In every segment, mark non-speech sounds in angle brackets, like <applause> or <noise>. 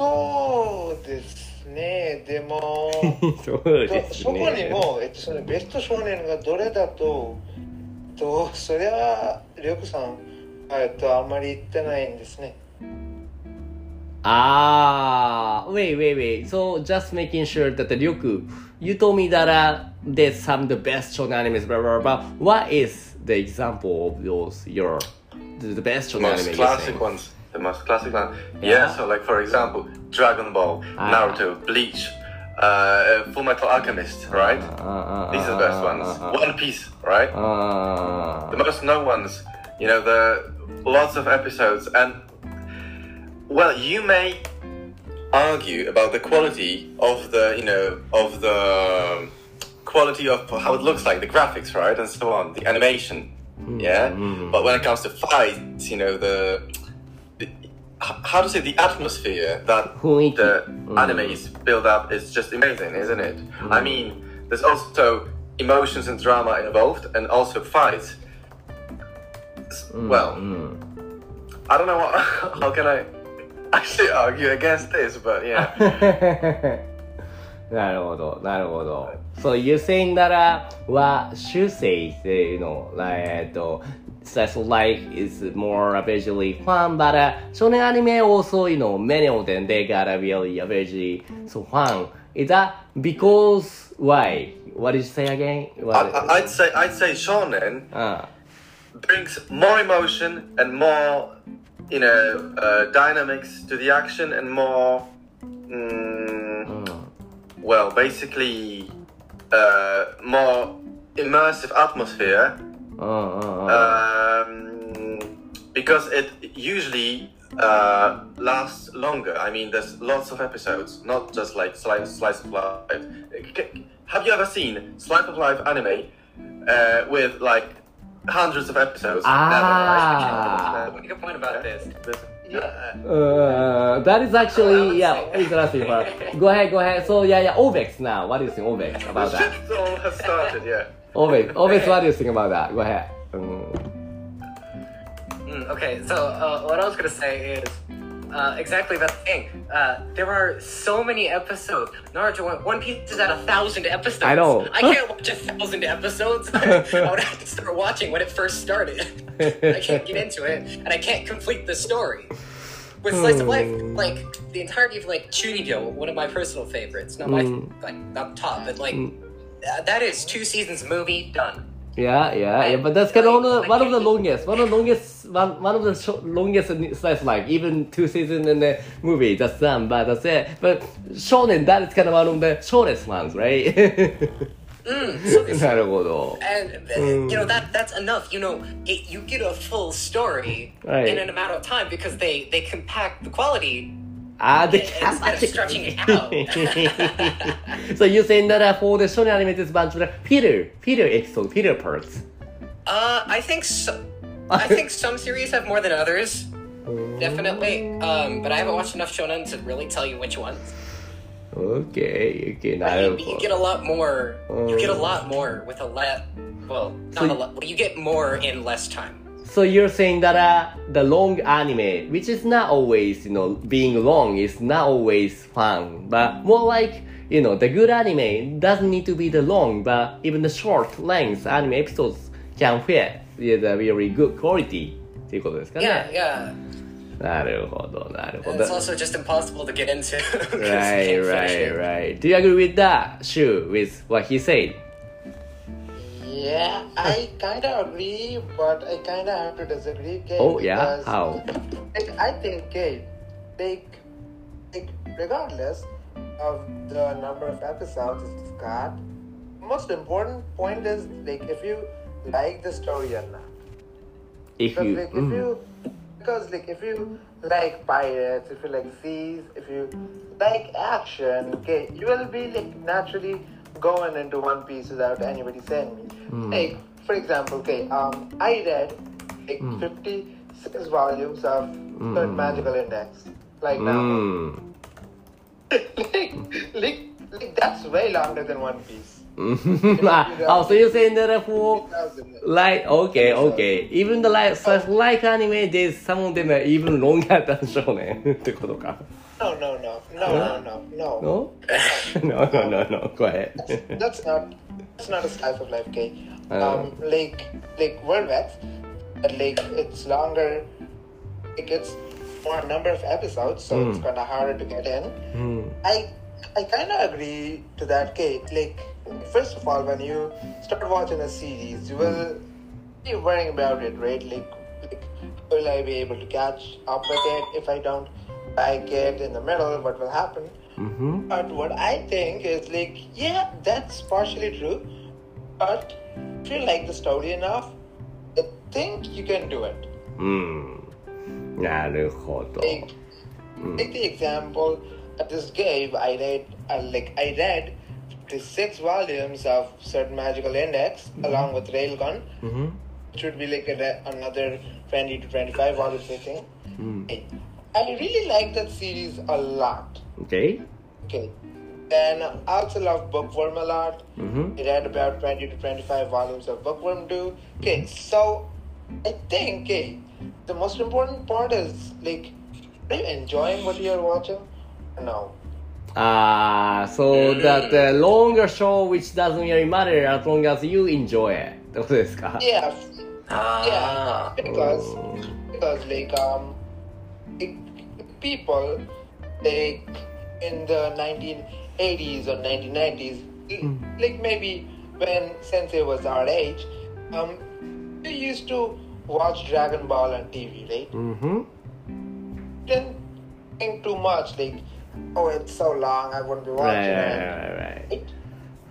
そうですね、でも、そうとですそこにね。も、えっと、そのベスト少年がどれだと、とそれは、りょうこさん、えっと、あんまり言ってないんですね。あー、wait, wait, wait. So just making sure that Ryoku, you told me that uh, there's some of the best shonen animes, blah, blah, blah. What is the example of those, your, the, the best shonen most anime? classic you ones. The most classic one. Yeah. Yeah. So like for example, Dragon Ball, Ah. Naruto, Bleach, uh, Full Metal Alchemist, right? Uh, uh, These are the best ones. Uh, uh, One Piece, right? uh, the most known ones. You know, the lots of episodes, and well, you may argue about the quality of the, you know, of the quality of how it looks like, the graphics, right, and so on, the animation. Yeah, but when it comes to fights, you know, the, how to say the atmosphere that 雰囲気。 the animes build up is just amazing, isn't it? I mean, there's also emotions and drama involved, and also fights. S- Well, I don't know what. <laughs> How can I actually argue against this? But yeah, <laughs> なるほど、なるほど。So you're saying that uh, what Shusei say, you know, like, えっと that's like is more visually fun, but uh, shonen anime also, you know, many of them, they gotta really visually so fun. Is that because why? What did you say again? What? I, would say I'd say shonen uh. brings more emotion and more, you know, uh, dynamics to the action and more, mm, mm. well, basically, uh, more immersive atmosphere. Ah, ah, uh, uh, uh because it usually uh, lasts longer. I mean, there's lots of episodes, not just like slice, slice of life. Have you ever seen slice of life anime uh, with like hundreds of episodes? Ah. Never, right? Good point about this. Yeah. Uh, that is actually yeah interesting part. Go ahead, go ahead. So yeah, yeah, Ovex now. What do you think, Ovex, about that? It all has started, yeah. Ovex, Ovex, what do you think about that? Go ahead. Mm. Mm, okay, so uh, what I was gonna say is uh, exactly that thing. Uh, there are so many episodes. Naruto, One- One Piece is at a thousand episodes. I know. I can't watch a thousand episodes. <laughs> I would have to start watching when it first started. <laughs> I can't get into it, and I can't complete the story. With Slice of Life, like the entirety of like Chunibyo, one of my personal favorites. Not my Mm. like not top, but like uh, that is two seasons movie done. Yeah, yeah, yeah. But that's kind of one of the, one of the longest, one of the longest, one, one of the sho- longest slice like even two seasons in the movie. That's done, but that's it. But shonen, that is kind of one of the shortest ones, right? Mm, so this <laughs> なるほど。 and uh, you know that that's enough you know it, you get a full story Right. in an amount of time because they they compact the quality Ah, the calf. Instead of stretching out. so you saying that uh, for the shonen anime bunch uh, of Peter, Peter episode, Peter parts. Uh, I think so. I think some series have more than others. Definitely. Um, but I haven't watched enough shonen to really tell you which ones. Okay, okay, now. I you get a lot more. You get a oh. lot more with a lot. Well, not so, a lot. You get more in less time. So you're saying that uh, the long anime, which is not always, you know, being long is not always fun, but more like, you know, the good anime doesn't need to be the long, but even the short length anime episodes can fit with a very good quality. っていうことですかね。 yeah yeah なるほど、なるほ and ど it's。also just impossible to get into <laughs> 'cause you Right, can't finish right, it. right. Do you agree with that, Shu, with what he said? Yeah, <laughs> I kind of agree, but I kind of have to disagree. Kate, Oh, yeah? How? Like, I think, Kate, like, like, regardless of the number of episodes it's got, most important point is like if you like the story or not. if Because you like if mm, you because like if you like pirates, if you like seas, if you like action, okay, you will be like naturally going into One Piece without anybody saying me. Hmm. Like for example, okay, um, I read like Hmm. fifty six volumes of Third Magical Index. Like now, mm. <laughs> like, like like that's way longer than One Piece. oh, <laughs> so you're saying that for 2000. like okay, okay. Even the like such like anime, there's some of them are even longer than shonen っ<laughs> てことか。 No, no, no, no, no, no, no. No? <laughs> no, no, no, no. Go ahead. that's not that's not a slice of life cake. Uh. Um, like like World Vex, but like it's longer. Like it's more number of episodes, so it's Mm. kind of harder to get in. Hmm. I I kind of agree to that, Kate. Like first of all, when you start watching a series, you will be worrying about it, right? Like, like will I be able to catch up with it? If I don't like it in the middle, what will happen? Mm-hmm. But what I think is like, yeah, that's partially true. But if you like the story enough, I think you can do it. うん。なるほど。 Like, take the example at this game, I read uh, like I read the six volumes of certain magical index mm-hmm. along with Railgun. Mm-hmm. It should be like a, another twenty to twenty-five volumes, I think. Mm. I, I really like that series a lot. Okay. Okay. Then I also love Bookworm a lot. Mm-hmm. I read about 20 to 25 volumes of Bookworm too. Okay, so I think okay, the most important part is like, are you enjoying what you're watching? Or no. Ah, so that the longer show which doesn't really matter as long as you enjoy it. <laughs> ってことですか Yeah, Ah. yeah, because Mm. because like um, like, people like in the 1980s or 1990s, like maybe when Sensei was our age, um, we used to watch Dragon Ball on TV, right? うん。 Didn't think too much, like, oh, it's so long, I wouldn't be Right, watching right, it. right, right.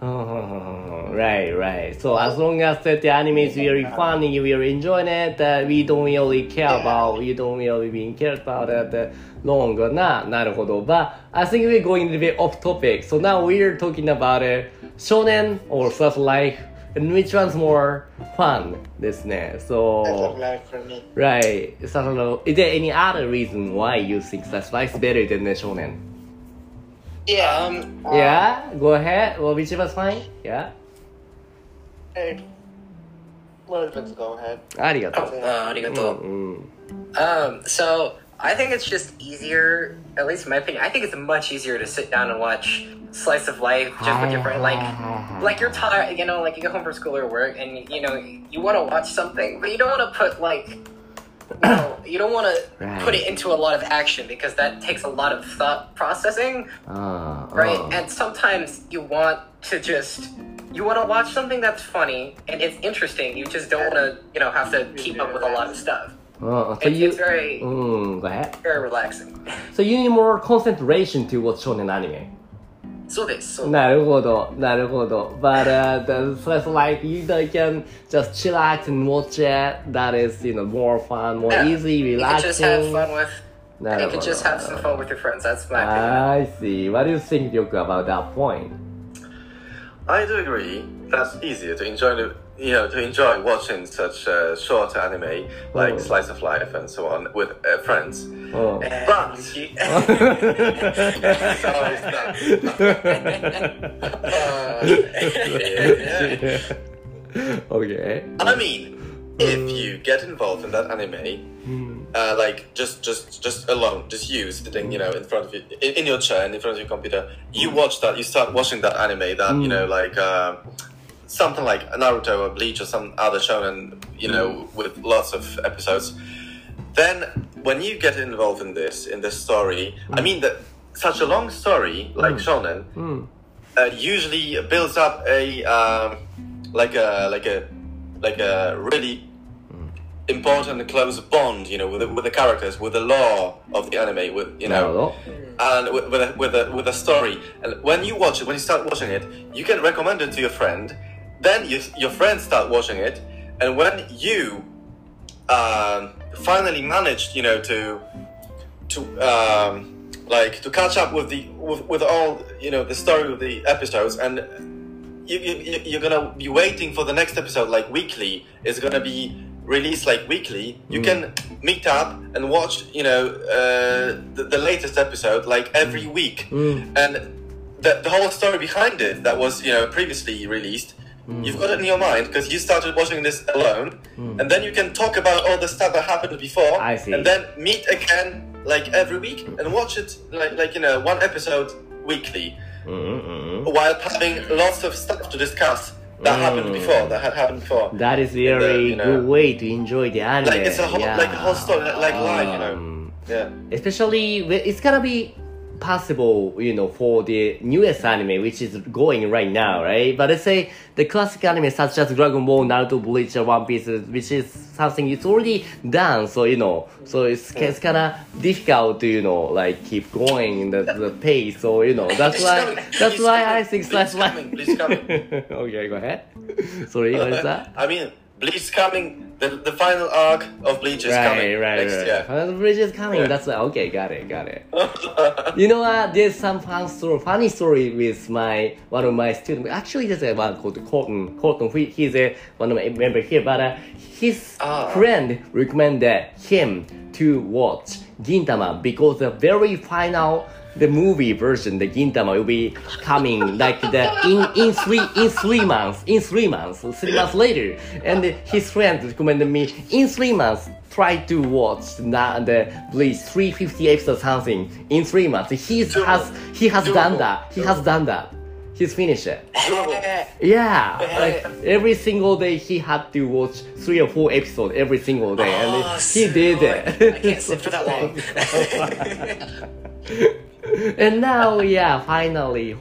Right? <laughs> Right, right. So as long as that the anime is really funny, we are enjoying it, uh, we don't really care Yeah. about, we don't really being care about it uh, longer. な、なるほど。But I think we're going a little bit off topic. So now we're talking about uh, shonen or slice of life, and which one's more fun ですね。That's So, of life for me. right. So, is there any other reason why you think slice of life is better than the shonen? Yeah. Um, yeah. Uh, go ahead. We'll be just fine? Yeah. Hey. Let's go ahead. Arigato. Oh, uh, arigato. Mm-hmm. Um. So I think it's just easier. At least in my opinion, I think it's much easier to sit down and watch slice of life just with your friend. Like, ah. like you're tired. You know, like you go home from school or work, and you know you want to watch something, but you don't want to put like no, you don't want right. to put it into a lot of action because that takes a lot of thought processing. Uh, right? Oh. And sometimes you want to just you want to watch something that's funny and it's interesting. You just don't want to, you know, have to keep up with a lot of stuff. Oh, so it's, you, it's very, mm, very relaxing. <laughs> So you need more concentration to watch shonen anime. So this, so なるほど、なるほど。But uh, the, so it's like you can just chillax and watch it. That is, you know, more fun, more Yeah. easy, you can just have relaxing. fun with. な You るほ can ど。 just have some fun with your friends. That's my opinion. I see. What do you think, Yoku, about that point? I do agree. That's easier to enjoy the you know to enjoy watching such uh, short anime like Oh. Slice of Life and so on with uh, friends. うん。And But- you- <laughs> <laughs> Sorry, <laughs> okay. I mean, if you get involved in that anime, uh, like just just just alone, just you sitting, you know, in front of you, in, in your chair and in front of your computer, you watch that, you start watching that anime, that you know, like uh, something like Naruto or Bleach or some other shonen, you know, with lots of episodes. Then when you get involved in this, in this story, I mm. mean that such a long story like mm. shonen mm. uh, usually builds up a um, like a like a like a really important close bond, you know, with the, with the characters, with the law of the anime, with you know, and with, with a, with a with a story. And when you watch it, when you start watching it, you can recommend it to your friend, then you, your friends start watching it, and when you um, finally managed, you know, to to um, like to catch up with the with, with all you know the story of the episodes and you, you you're gonna be waiting for the next episode like weekly it's gonna be released like weekly you can meet up and watch you know uh, the, the latest episode like every week. And the, the whole story behind it that was you know previously released Mm. You've got it in your mind because you started watching this alone, mm. and then you can talk about all the stuff that happened before. I see. And then meet again like every week and watch it like like you know one episode weekly, mm-hmm. while having lots of stuff to discuss that mm. happened before. That had happened before. That is uh, very you know, good way to enjoy the anime. Like it's a whole yeah. like a whole story like um, live, you know. Um. Yeah. Especially it's gonna be possible, you know, for the newest anime which is going right now, right? But let's say the classic anime such as Dragon Ball, Naruto, Bleach, One Piece, which is something it's already done, so you know, so it's it's kind of difficult to you know like keep going the the pace, so you know that's why that's why I think that's why. coming, please coming. <laughs> okay, go ahead. Sorry, what is uh, that? I mean Bleach coming the, the final arc of Bleach is right, coming right, next right. year Uh, The is coming. Yeah. That's why. Okay, got it, got it. <laughs> you know what? There's some fun story, funny story with my one of my students. Actually, there's a one called Colton. Colton, he, he's a one of my member here, but uh, his Ah. friend recommended him to watch Gintama because the very final. The movie version, the Gintama, will be coming like the in in three in three months, in three months, three months later. And his friend recommended me in three months try to watch the, the Bleach 350 episodes something in three months. He has he has done that. He has done that. He's finished it. Yeah, like every single day he had to watch three or four episodes every single day, and Oh, he did it. I can't sit for that long. <laughs> <laughs> <laughs> and now, yeah, finally,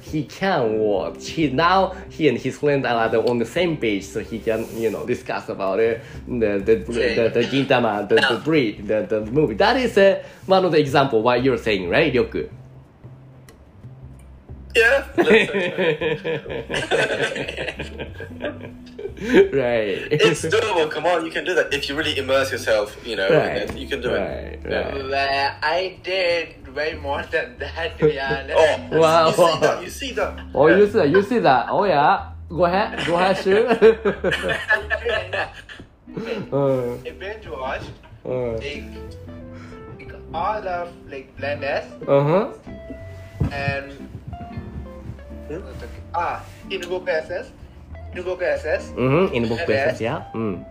he can watch. He now he and his friend are on the same page, so he can you know discuss about it, the the the, the, Gintama, the, the breed, the, the movie. That is uh, one of the example what you're saying, right, Ryoku? Yeah <laughs> right. it's doable come on you can do that if you really immerse yourself you know Right. you can do right, it Yeah. right. Well, I did way more than that, to be <laughs> honest. Oh, Wow. you see that? You see that? Oh, you see that? You see that? Oh yeah. Go ahead. Go ahead, shoot. <laughs> uh, I binge watched uh, like, like all of like Blend S uh-huh. and ah Inugoku SS, Inugoku SS, Mm-hmm. In the book And basis, yes. yeah. Mm.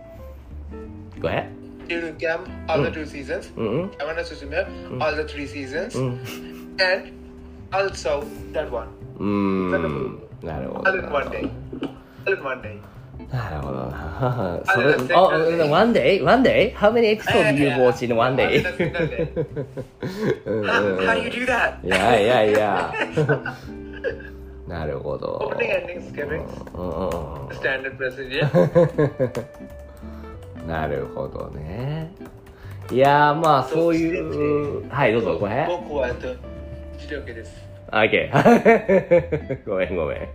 Go ahead. Student Camp, all the two seasons, Mm-hmm. Yamana Suzume, all the three seasons, Mm. and also that one. うーん。なるほど。 All in one day. All in one day. なるほどな。それあ、でoh, one <laughs> day? One day? How many episodes do you Yeah. watch in one day? All in <laughs> a single day. う <laughs> なるほど。オープニング、エンディング、スケベングス、スタンダードプレスジ <laughs> なるほどね。いやーまあそういう、はい、どうぞ、ごめん。僕は、えっと、視力です。OK。<laughs> ごめん、ごめん。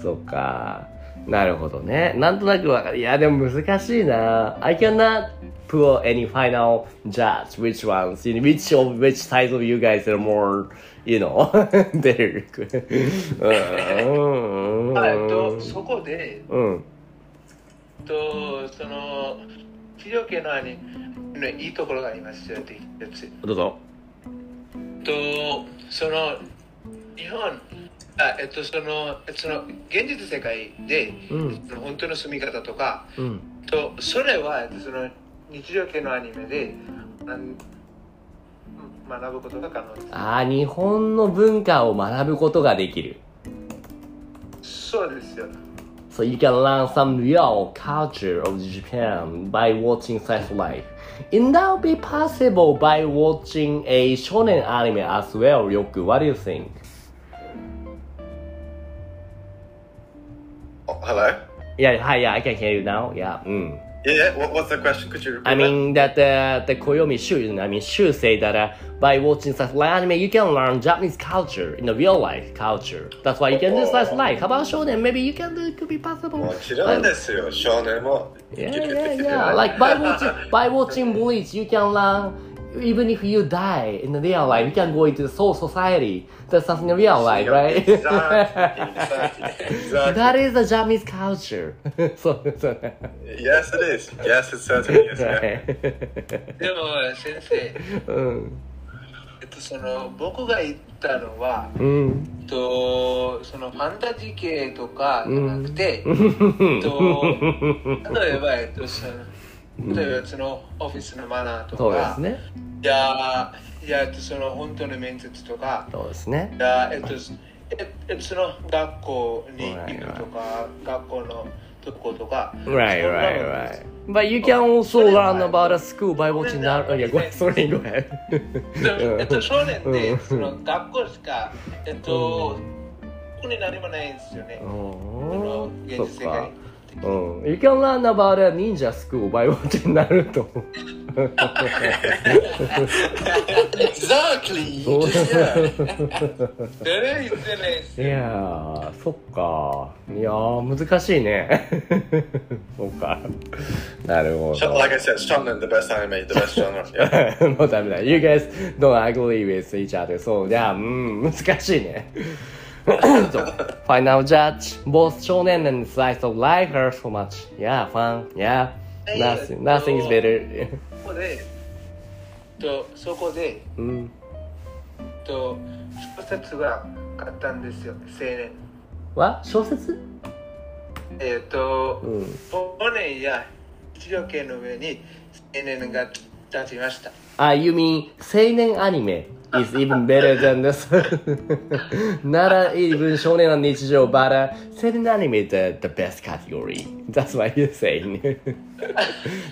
そっか。なるほどねなんとなくわかるいやでも難しいな I cannot put any final judge which ones in which of which sides of you guys are more you know better うんあえっと、そこで、うんと、その、治療系のいいところがありますよって。どうぞと、その、日本、あえっと、その、その、現実世界で、うんその本当の住み方とか、うんとそれは、えっとその、日常系のアニメで、学ぶことが可能です。あー日本の文化を学ぶことができるそうですよ。So you can learn some real culture of Japan by watching such life. And that will be possible by watching a shonen anime as well, Ryoku. What do you think? Yeah, hi, yeah, I can hear you now. Yeah. Mm. Yeah, yeah. What, what's the question? Could you repeat I mean that, that uh, the Koyomi Shu, I mean Shu say that uh, by watching such live anime, you can learn Japanese culture in the real life culture. That's why you can do such like. How about shonen? Maybe you can do. It could be possible. But, shonen yeah, yeah, yeah. like by watching by watching Bleach, you can learn. Even if you die in the real life, you can go into the soul society. That's something in real life, right? Exactly, exactly, exactly. that is the Japanese culture. そうそう。Yes, it is. Yes, it certainly is. Yeah. でも先生、うん。えっと、その僕が言ったのは、うん。えっと、そのファンタジー系とかじゃなくて、うん例えば、えっと、その例えばそのオフィスのマナーとそうでか、すね。いや、いや、えっと、その本当の面接とか、そうですねい。や、えっと、ええっと、その学校に行くとか、学校のとことか、Right, right, right. But you can also learn about a school by watching that. Oh, go ahead. <laughs> でえっと、少年で、うんその学校しか、えっと、ここに何もないんですよね。うこんの現実世界。うん。You can learn about a ninja school by watching Naruto. Exactly. そう Yeah. 誰言ってないやー、そっか。いやー、難しいね。そうか。なるほど。Like I said, shonen, the best anime, the best genre. Yeah. もうダメだ。You guys don't agree with each other. そう、いや、うん、難しいね。ファイナルジャッジ、ボス少年のスライスオブライフ、ハーフォーマッチ、ヤー、ファン、いー、ナッシング、ナッシ、そこで、うん、と小説は買ったんですよ、青年。わ小説？えっと、うん、ボネや一条の上に青年が立ちました。あ、ユミ、青年アニメ？is even better than this. <laughs> Not even 少年の日常 but uh, 青年アニメ the, the best category. That's what you're saying. <laughs>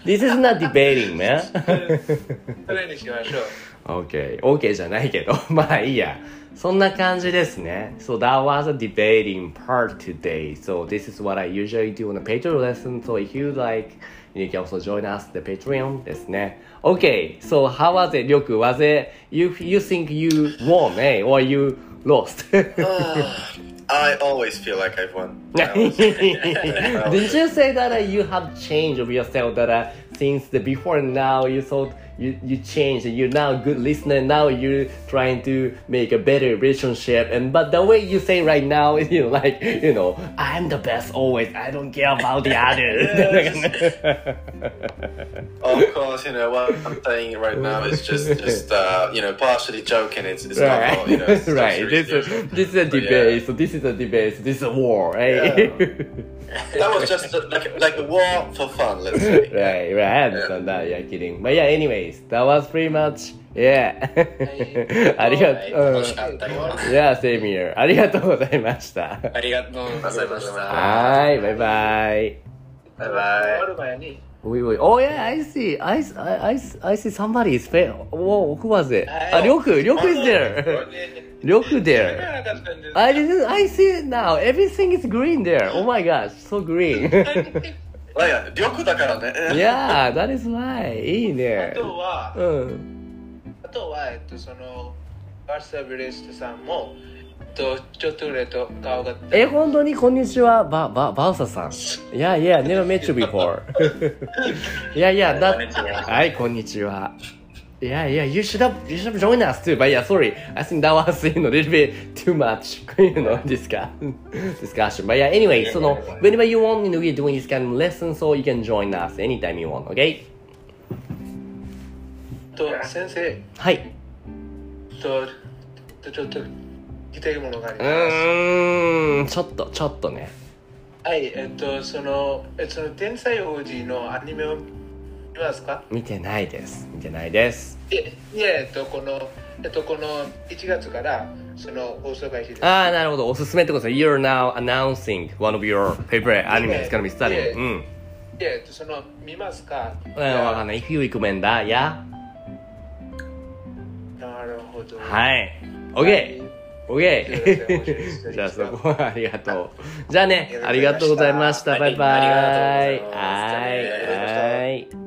This is not debating, man. <laughs> それにしましょう。 okay, okay じゃないけど、まあいいや。そんな感じですね。So that was a debating part today. So this is what I usually do on the Patreon lesson. So if you like, you can also join us the Patreon ですね。 Okay, so how was it, Ryoku? Was it you? You think you won, eh, or you lost? <laughs> uh, I always feel like I've won. <laughs> <laughs> Did you say that uh, you have changed yourself that uh, since the before and now you thought you, you changed and you're now a good listener now you're trying to make a better relationship and but the way you say right now is <laughs> you know like you know I'm the best always I don't care about the others <laughs> Of course, you know what I'm saying right now is just, just uh, you know, partially joking. It's, it's not, right. all, you know, it's <laughs> right. this is this is a But yeah. debate so this is a debate so this is a war right <laughs> That was just a, like, like a war for fun, let's say. Right, <laughs> right. I understand that. Yeah, kidding. But yeah, anyways, that was pretty much. Yeah. <laughs> ありがとう。楽しかったよ。 Yeah, same here. ありがとうございました。ありがとうございました。はい、バイバイ。バイ終バわる前に、 Wait, wait. Oh yeah, I see. I, I, I, I see somebody is fail. Whoa, who was it? はいあ、りょうく、りょうく is there. りょうく there. I didn't, I see it now. Everything is green there. Oh my gosh, so green. イ。まあいや、力だからね。yeah, that is right. いいあね。とは、うん。あとは、えっと、その、バーサブレストさんも、と、ちょっとぐらいと顔が。え、本当にこんにちは、バ、バ、バウサさん。Yeah, yeah, never met you before. yeah, ちははい、こんにちは。Yeah, yeah, you should have, you should have joined us too. But yeah, sorry. I think that was, you know, a little bit too much, you know, discuss, discussion. But yeah, anyway, so no, whenever you want, you know, we're doing this kind of lesson, so you can join us anytime you want, okay? と、先生、はい。と、とちょっと、聞きたいものがありうます。ーん、ちょっと、ちょっとね。はい、えっと、その、えその、天才王子のアニメを見ますか？見てないです。見てないです。いえ、いえ、えっと、この、えっと、この1月から、その、放送開始です。ああ、なるほど。おすすめってことです。You're now announcing one of your favorite anime is gonna be studying. うん。いえ、えっと、その、見ますか？うん、わかんない。If you recommend that, yeah? なるほど。はい。OK! オッケーじゃあそこはありがとう。じゃあね、ありがとうございました。バイバイ。はい。はい。